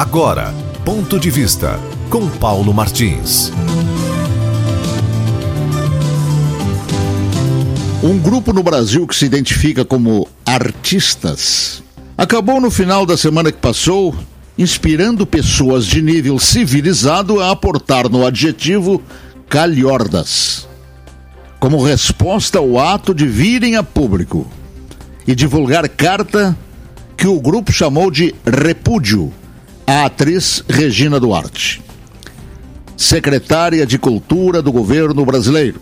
Agora, ponto de vista com Paulo Martins. Um grupo no Brasil que se identifica como artistas acabou no final da semana que passou inspirando pessoas de nível civilizado a aportar no adjetivo calhordas, como resposta ao ato de virem a público e divulgar carta que o grupo chamou de repúdio à atriz Regina Duarte, secretária de Cultura do governo brasileiro.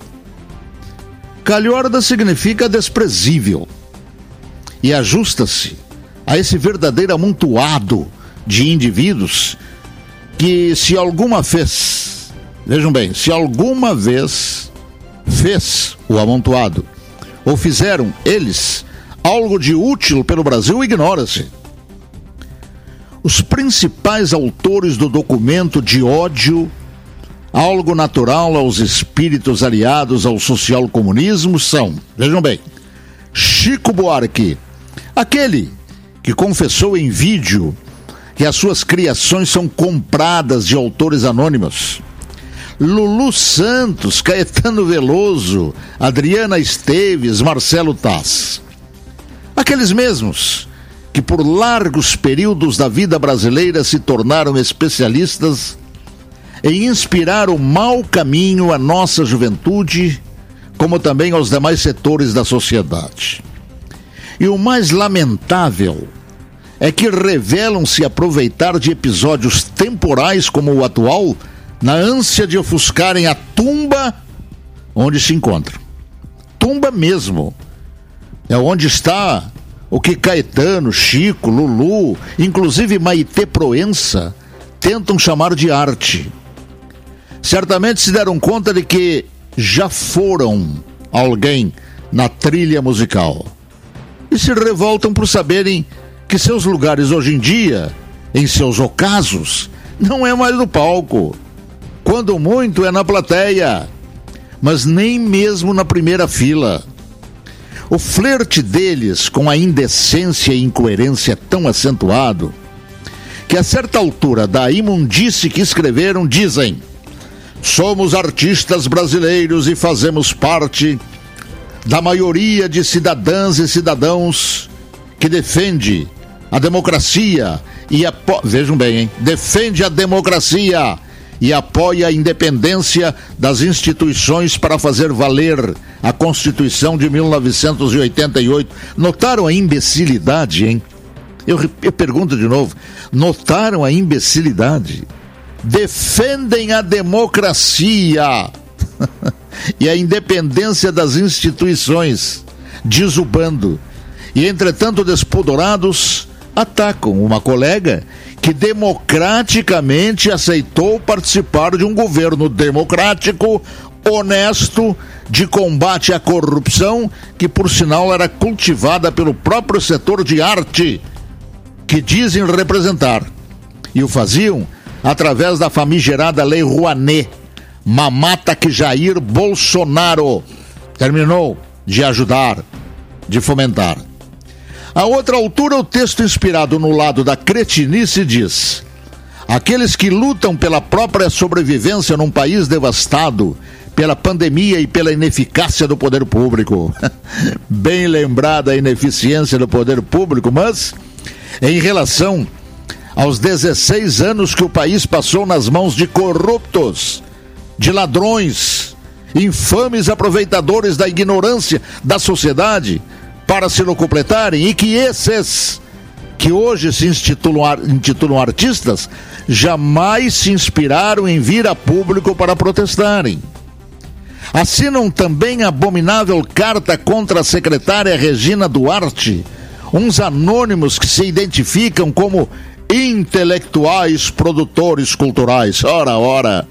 Calhorda significa desprezível e ajusta-se a esse verdadeiro amontoado de indivíduos que, se alguma vez, vejam bem, se alguma vez fez o amontoado ou fizeram eles algo de útil pelo Brasil, ignora-se. Os principais autores do documento de ódio, algo natural aos espíritos aliados ao social-comunismo, são, vejam bem, Chico Buarque, aquele que confessou em vídeo que as suas criações são compradas de autores anônimos. Lulu Santos, Caetano Veloso, Adriana Esteves, Marcelo Taz. Aqueles mesmos que por largos períodos da vida brasileira se tornaram especialistas em inspirar o mau caminho à nossa juventude, como também aos demais setores da sociedade. E o mais lamentável é que revelam se aproveitar de episódios temporais como o atual, na ânsia de ofuscarem a tumba onde se encontram. Tumba mesmo. É onde está o que Caetano, Chico, Lulu, inclusive Maite Proença, tentam chamar de arte. Certamente se deram conta de que já foram alguém na trilha musical. E se revoltam por saberem que seus lugares hoje em dia, em seus ocasos, não é mais no palco. Quando muito é na plateia, mas nem mesmo na primeira fila. O flerte deles com a indecência e incoerência é tão acentuado que a certa altura da imundice que escreveram dizem: Somos artistas brasileiros e fazemos parte da maioria de cidadãs e cidadãos que defende a democracia e apo... vejam bem, hein? defende a democracia e apoia a independência das instituições para fazer valer a Constituição de 1988. Notaram a imbecilidade, hein? Eu, eu pergunto de novo: notaram a imbecilidade? Defendem a democracia e a independência das instituições, diz o bando. E entretanto, despodorados, atacam uma colega que democraticamente aceitou participar de um governo democrático, honesto, de combate à corrupção, que por sinal era cultivada pelo próprio setor de arte, que dizem representar. E o faziam através da famigerada Lei Rouanet, mamata que Jair Bolsonaro terminou de ajudar, de fomentar. A outra altura, o texto inspirado no lado da cretinice diz: Aqueles que lutam pela própria sobrevivência num país devastado pela pandemia e pela ineficácia do poder público. Bem lembrada a ineficiência do poder público, mas em relação aos 16 anos que o país passou nas mãos de corruptos, de ladrões, infames aproveitadores da ignorância da sociedade, para se completarem e que esses que hoje se intitulam, intitulam artistas jamais se inspiraram em vir a público para protestarem. Assinam também abominável carta contra a secretária Regina Duarte, uns anônimos que se identificam como intelectuais produtores culturais. Ora, ora.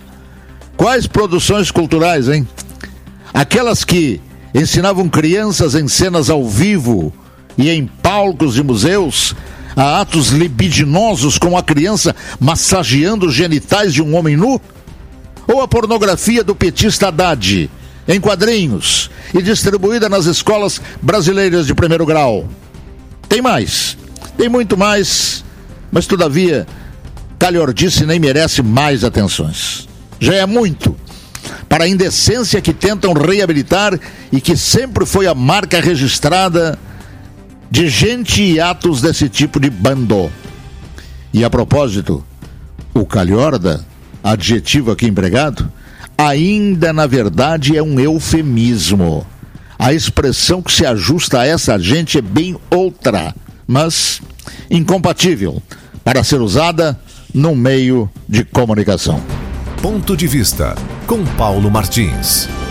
Quais produções culturais, hein? Aquelas que ensinavam crianças em cenas ao vivo e em palcos de museus a atos libidinosos com a criança massageando os genitais de um homem nu? Ou a pornografia do petista Haddad, em quadrinhos e distribuída nas escolas brasileiras de primeiro grau? Tem mais, tem muito mais, mas todavia calhordice nem merece mais atenções. Já é muito para a indecência que tentam reabilitar e que sempre foi a marca registrada de gente e atos desse tipo de bando. E a propósito, o calhorda, adjetivo aqui empregado, ainda na verdade é um eufemismo. A expressão que se ajusta a essa gente é bem outra, mas incompatível para ser usada num meio de comunicação. Ponto de vista com Paulo Martins.